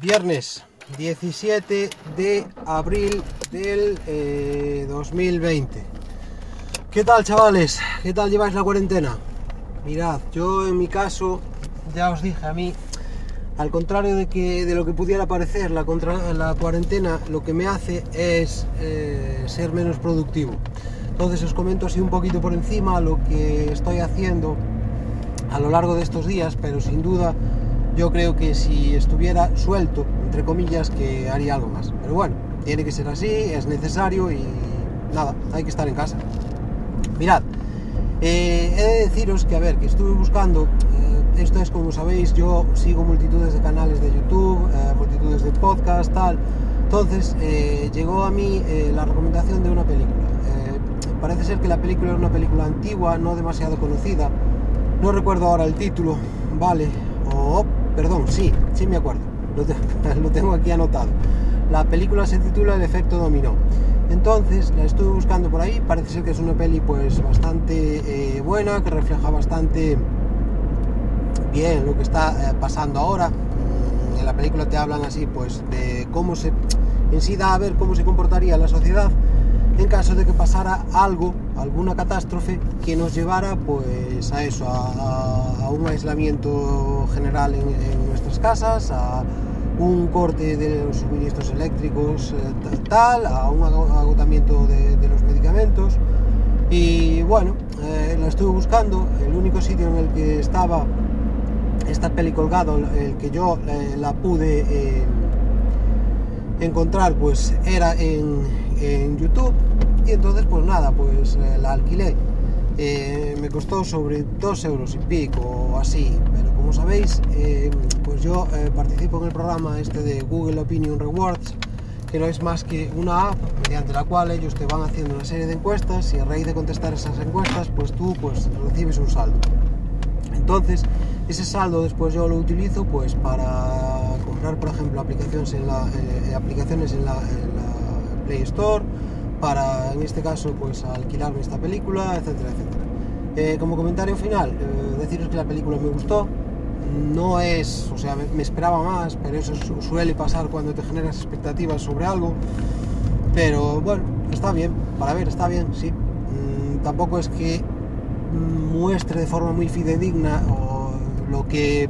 Viernes 17 de abril del 2020. Eh, ¿Qué tal chavales? ¿Qué tal lleváis la cuarentena? Mirad, yo en mi caso, ya os dije a mí, al contrario de, que, de lo que pudiera parecer, la, contra, la cuarentena lo que me hace es eh, ser menos productivo. Entonces os comento así un poquito por encima lo que estoy haciendo a lo largo de estos días, pero sin duda yo creo que si estuviera suelto, entre comillas, que haría algo más. Pero bueno, tiene que ser así, es necesario y nada, hay que estar en casa. Mirad, eh, he de deciros que a ver, que estuve buscando, eh, esto es como sabéis, yo sigo multitudes de canales de YouTube, eh, multitudes de podcast, tal. Entonces llegó a mí la recomendación de una película. parece ser que la película es una película antigua, no demasiado conocida. No recuerdo ahora el título, vale, o perdón, sí, sí me acuerdo, lo, tengo aquí anotado. La película se titula El efecto dominó. Entonces la estuve buscando por ahí, parece ser que es una peli pues bastante eh, buena, que refleja bastante bien lo que está eh, pasando ahora. En la película te hablan así pues de cómo se en sí da a ver cómo se comportaría la sociedad en caso de que pasara algo, alguna catástrofe que nos llevara pues a eso, a, un aislamiento general en, nuestras casas, a un corte de los suministros eléctricos eh, tal, a un agotamiento de, los medicamentos. Y bueno, eh, la estuve buscando, el único sitio en el que estaba esta peli colgado, el que yo eh, la pude encontrar, pues era en YouTube y entonces pues nada, pues eh, la alquilé. Eh, me costó sobre 2 euros y pico o así, pero como sabéis, eh, pues yo participo en el programa este de Google Opinion Rewards, que no es más que una app mediante la cual ellos te van haciendo una serie de encuestas y a raíz de contestar esas encuestas, pues tú pues recibes un saldo. Entonces, ese saldo después yo lo utilizo pues para comprar, por ejemplo, aplicaciones en la, aplicaciones en la Play Store, para, en este caso, pues alquilarme esta película, etcétera, etcétera. Eh, como comentario final, eh, deciros que la película me gustó, no es, o sea, me, esperaba más, pero eso suele pasar cuando te generas expectativas sobre algo, pero bueno, está bien, para ver, está bien, sí. Mm, tampoco es que muestre de forma muy fidedigna o lo que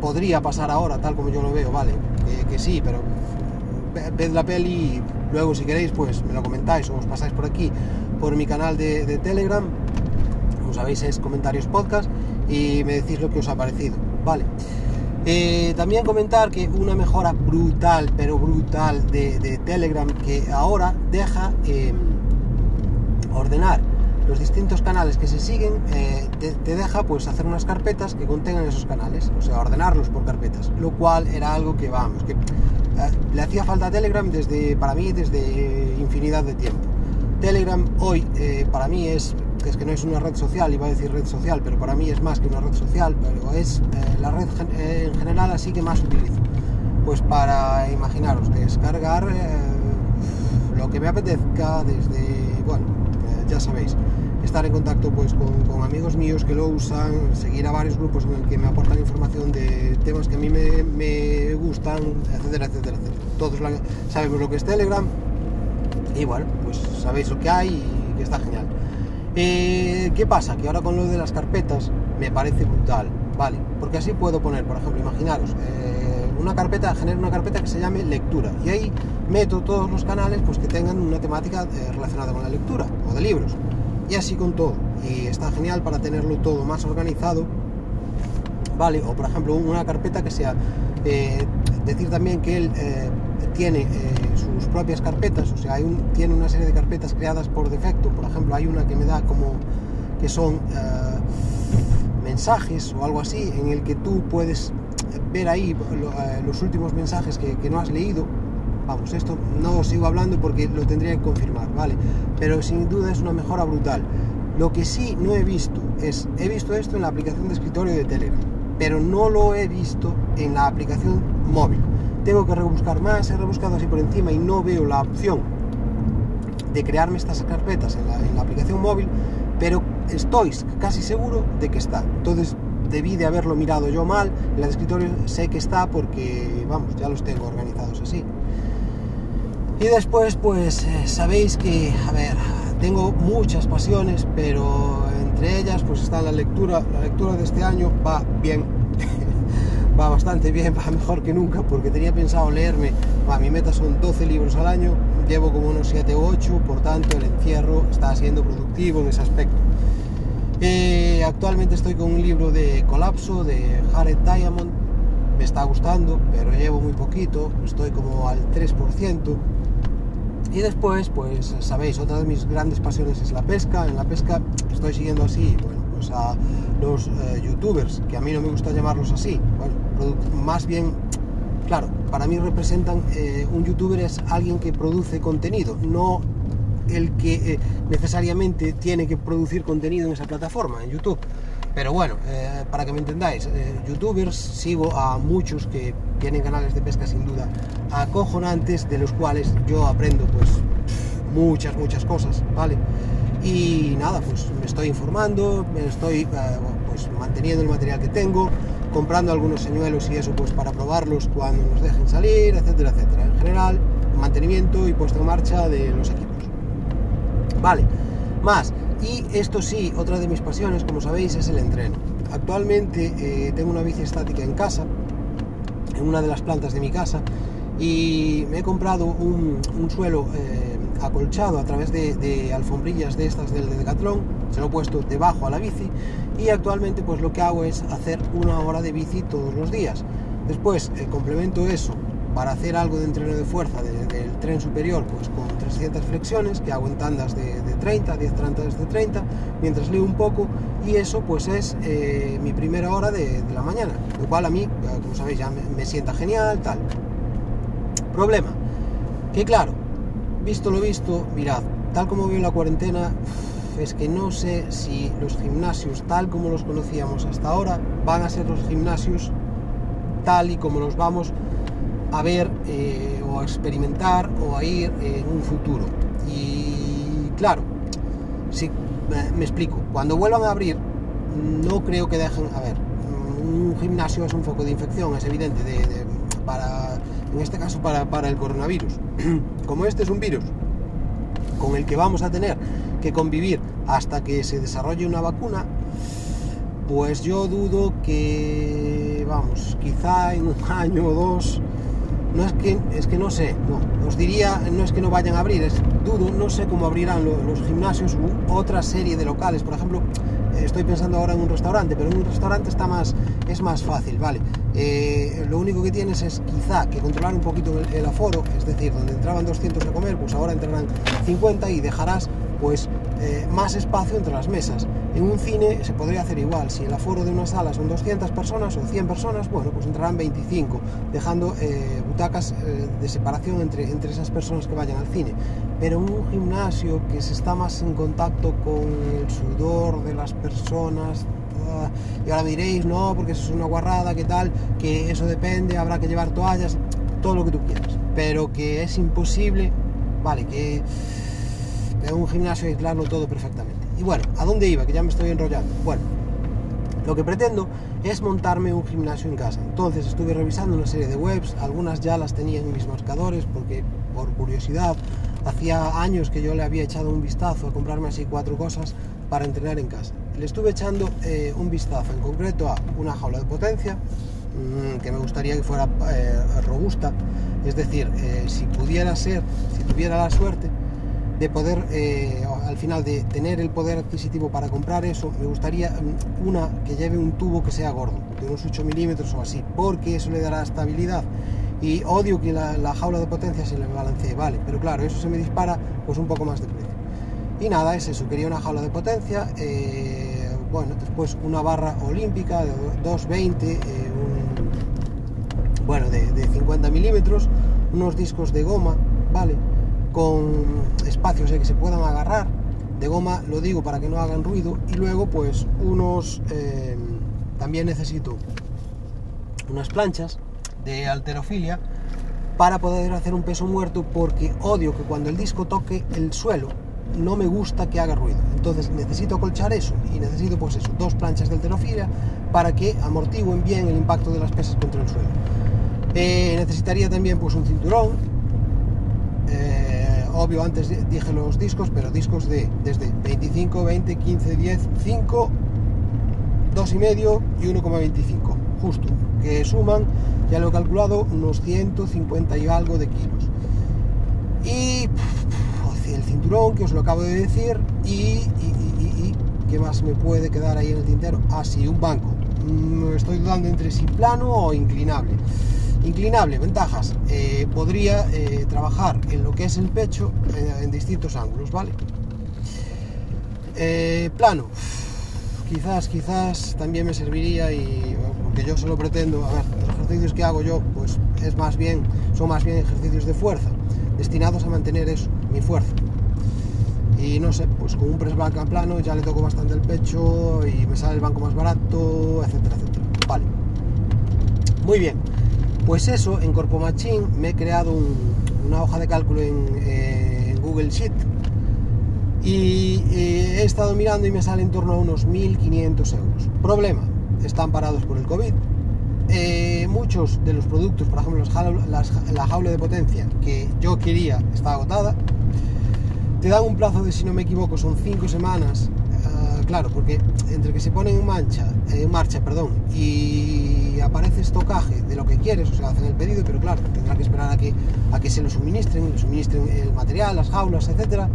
podría pasar ahora, tal como yo lo veo, vale, que sí, pero ved la peli luego si queréis pues me lo comentáis o os pasáis por aquí por mi canal de, Telegram. Como sabéis es comentarios podcast y me decís lo que os ha parecido vale eh, también comentar que una mejora brutal pero brutal de, Telegram que ahora deja em, ordenar los distintos canales que se siguen eh, te, deja pues hacer unas carpetas que contengan esos canales, o sea, ordenarlos por carpetas, lo cual era algo que vamos, que le hacía falta Telegram desde, para mí desde infinidad de tiempo. Telegram hoy eh, para mí es, es que no es una red social, iba a decir red social, pero para mí es más que una red social, pero es la red en general así que más utilizo. Pues para imaginaros, descargar lo que me apetezca desde, bueno, ya sabéis, estar en contacto pues con, amigos míos que lo usan, seguir a varios grupos en el que me aportan información de temas que a mí me, gustan, etcétera, etcétera, etcétera. Todos sabemos lo que es Telegram y bueno, pues sabéis lo que hay y que está genial. Eh, ¿Qué pasa? Que ahora con lo de las carpetas me parece brutal, ¿vale? Porque así puedo poner, por ejemplo, imaginaros, eh, una carpeta, genero una carpeta que se llame lectura y ahí meto todos los canales pues que tengan una temática eh, relacionada con la lectura o de libros y así con todo. Y está genial para tenerlo todo más organizado. Vale o por ejemplo una carpeta que sea decir también que él tiene sus propias carpetas. O sea hay un, tiene una serie de carpetas creadas por defecto. Por ejemplo hay una que me da como que son mensajes o algo así en el que tú puedes ver ahí eh, los últimos mensajes que, no has leído. Vamos, esto no os sigo hablando porque lo tendría que confirmar, ¿vale? Pero sin duda es una mejora brutal. Lo que sí no he visto es, he visto esto en la aplicación de escritorio de Telegram, pero no lo he visto en la aplicación móvil. Tengo que rebuscar más, he rebuscado así por encima y no veo la opción de crearme estas carpetas en la, en la aplicación móvil, pero estoy casi seguro de que está. Entonces debí de haberlo mirado yo mal, en la de escritorio sé que está porque, vamos, ya los tengo organizados así. Y después, pues eh, sabéis que, a ver, tengo muchas pasiones, pero entre ellas pues está la lectura. La lectura de este año va bien, va bastante bien, va mejor que nunca, porque tenía pensado leerme, va, mi meta son 12 libros al año, llevo como unos 7 u 8, por tanto el encierro está siendo productivo en ese aspecto. Eh, actualmente estoy con un libro de Colapso de Jared Diamond, me está gustando, pero llevo muy poquito, estoy como al 3%. Y después, pues sabéis, otra de mis grandes pasiones es la pesca. En la pesca estoy siguiendo así, bueno, pues a los eh, youtubers, que a mí no me gusta llamarlos así. Bueno, más bien, claro, para mí representan, eh, un youtuber es alguien que produce contenido, no el que eh, necesariamente tiene que producir contenido en esa plataforma, en YouTube. Pero bueno, eh, para que me entendáis, youtubers sigo a muchos que tienen canales de pesca sin duda acojonantes, de los cuales yo aprendo pues muchas, muchas cosas, ¿vale? Y nada, pues me estoy informando, me estoy eh, pues manteniendo el material que tengo, comprando algunos señuelos y eso pues para probarlos cuando nos dejen salir, etcétera, etcétera. En general, mantenimiento y puesto en marcha de los equipos. Vale, más, y esto sí, otra de mis pasiones, como sabéis, es el entreno. Actualmente eh, tengo una bici estática en casa, en una de las plantas de mi casa, y me he comprado un, suelo eh, acolchado a través de, alfombrillas de estas del de Decathlon, se lo he puesto debajo a la bici y actualmente pues lo que hago es hacer una hora de bici todos los días. Después eh, complemento eso para hacer algo de entreno de fuerza del tren superior pues con 300 flexiones que hago en tandas de, 30, 10 tandas de 30 mientras leo un poco y eso pues es eh, mi primera hora de, la mañana lo cual a mí como sabéis ya me, sienta genial tal problema que claro visto lo visto mirad tal como veo la cuarentena es que no sé si los gimnasios tal como los conocíamos hasta ahora van a ser los gimnasios tal y como los vamos a ver eh, o a experimentar o a ir en un futuro. Y claro, si me explico, cuando vuelvan a abrir, no creo que dejen, a ver, un gimnasio es un foco de infección, es evidente, de, para, en este caso para, para el coronavirus. Como este es un virus con el que vamos a tener que convivir hasta que se desarrolle una vacuna, pues yo dudo que, vamos, quizá en un año o dos no es que, es que no sé, no, os diría, no es que no vayan a abrir, es dudo, no sé cómo abrirán los, gimnasios u otra serie de locales, por ejemplo, estoy pensando ahora en un restaurante, pero en un restaurante está más, es más fácil, ¿vale? Eh, lo único que tienes es quizá que controlar un poquito el, aforo, es decir, donde entraban 200 a comer, pues ahora entrarán 50 y dejarás pues eh, más espacio entre las mesas. En un cine se podría hacer igual, si el aforo de una sala son 200 personas o 100 personas, bueno, pues entrarán 25, dejando eh, butacas eh, de separación entre, entre esas personas que vayan al cine. Pero un gimnasio que se está más en contacto con el sudor de las personas, ah, y ahora diréis, no, porque eso es una guarrada, ¿qué tal? Que eso depende, habrá que llevar toallas, todo lo que tú quieras, pero que es imposible, vale, que un gimnasio aislarlo todo perfectamente. Y bueno, ¿a dónde iba? Que ya me estoy enrollando. Bueno, lo que pretendo es montarme un gimnasio en casa. Entonces estuve revisando una serie de webs, algunas ya las tenía en mis marcadores porque por curiosidad hacía años que yo le había echado un vistazo a comprarme así cuatro cosas para entrenar en casa. Le estuve echando eh, un vistazo en concreto a una jaula de potencia mmm, que me gustaría que fuera eh, robusta, es decir, eh, si pudiera ser, si tuviera la suerte, de poder, eh, al final de tener el poder adquisitivo para comprar eso, me gustaría mm, una que lleve un tubo que sea gordo, de unos 8 milímetros o así, porque eso le dará estabilidad. Y odio que la, jaula de potencia se le balancee, vale, pero claro, eso se me dispara pues un poco más de precio. Y nada, es eso, una jaula de potencia, eh, bueno, después una barra olímpica de 220, eh, bueno, de, de 50 milímetros, unos discos de goma, vale, con espacios que se puedan agarrar de goma, lo digo para que no hagan ruido, y luego pues unos, eh, también necesito unas planchas de alterofilia para poder hacer un peso muerto porque odio que cuando el disco toque el suelo no me gusta que haga ruido. Entonces necesito colchar eso y necesito pues eso, dos planchas de alterofibra para que amortiguen bien el impacto de las pesas contra el suelo. Eh, necesitaría también pues un cinturón. Obvio, antes dije los discos, pero discos de desde 25, 20, 15, 10, 5, 2,5 y 1,25, justo, que suman, ya lo he calculado, unos 150 y algo de kilos. Y el cinturón, que os lo acabo de decir, y, ¿qué más me puede quedar ahí en el tintero? Ah, un banco. Mm, estoy dudando entre si plano o inclinable. Inclinable, ventajas. Eh, podría eh, trabajar en lo que es el pecho eh, en distintos ángulos, ¿vale? plano. Quizás, quizás también me serviría y porque yo solo pretendo, a ver, los ejercicios que hago yo, pues es más bien, son más bien ejercicios de fuerza, destinados a mantener eso, mi fuerza. Y no sé, pues con un press plano ya le toco bastante el pecho y me sale el banco más barato, etcétera, etcétera. Vale. Muy bien. Pues eso, en Corpo Machine me he creado una hoja de cálculo en, Google Sheet y he estado mirando y me sale en torno a unos 1.500 euros. Problema, están parados por el COVID. Eh, muchos de los productos, por ejemplo la jaula de potencia que yo quería está agotada. Te dan un plazo de, si no me equivoco, son 5 semanas claro, porque entre que se pone en mancha, en marcha, perdón, y aparece estocaje de lo que quieres, o sea, hacen el pedido, pero claro, tendrá que esperar a que, a que se lo suministren, le suministren el material, las jaulas, etcétera.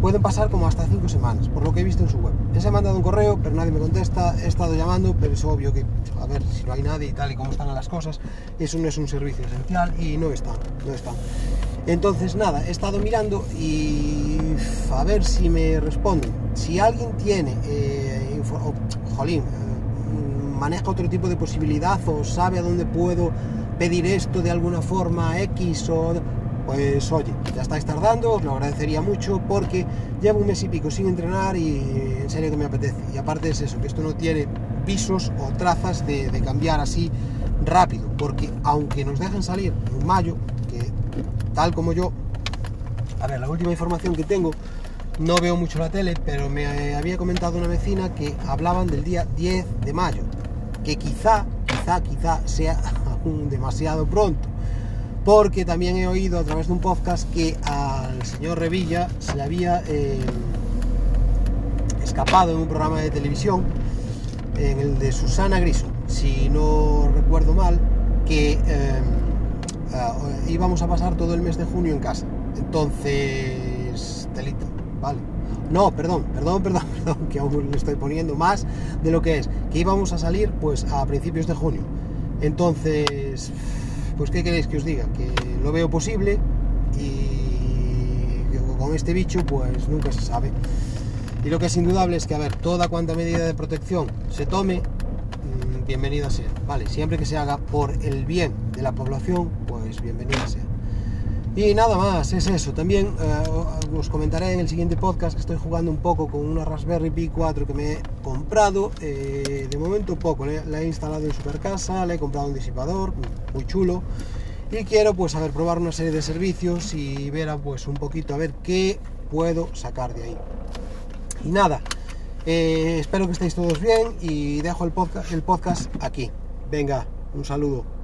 Pueden pasar como hasta cinco semanas, por lo que he visto en su web. Se ha mandado un correo, pero nadie me contesta. He estado llamando, pero es obvio que, a ver, si no hay nadie y tal y como están las cosas, eso no es un servicio esencial y no está, no está. Entonces, nada, he estado mirando y a ver si me responden. Si alguien tiene, eh, maneja otro tipo de posibilidad o sabe a dónde puedo pedir esto de alguna forma X o pues oye, ya estáis tardando, os lo agradecería mucho porque llevo un mes y pico sin entrenar y en serio que me apetece. Y aparte es eso, que esto no tiene pisos o trazas de, cambiar así rápido, porque aunque nos dejen salir en mayo, tal como yo, a ver, la última información que tengo, no veo mucho la tele, pero me había comentado una vecina que hablaban del día 10 de mayo, que quizá, quizá, quizá sea aún demasiado pronto, porque también he oído a través de un podcast que al señor Revilla se le había eh, escapado en un programa de televisión, en el de Susana Griso, si no recuerdo mal, que... Eh, íbamos a pasar todo el mes de junio en casa. Entonces. No, perdón, perdón, perdón, perdón, que aún le estoy poniendo más de lo que es. Que íbamos a salir pues a principios de junio. Entonces, pues ¿qué queréis que os diga? Que lo veo posible y con este bicho pues nunca se sabe. Y lo que es indudable es que, a ver, toda cuanta medida de protección se tome, mm, bienvenida sea. Vale, siempre que se haga por el bien de la población, pues bienvenida sea. Y nada más, es eso. También eh, os comentaré en el siguiente podcast que estoy jugando un poco con una Raspberry Pi 4 que me he comprado. Eh, de momento poco, la he instalado en super casa, le he comprado un disipador muy chulo. Y quiero pues a ver, probar una serie de servicios y ver pues un poquito a ver qué puedo sacar de ahí. Y nada, eh, espero que estéis todos bien y dejo el podcast, el podcast aquí. Venga, un saludo.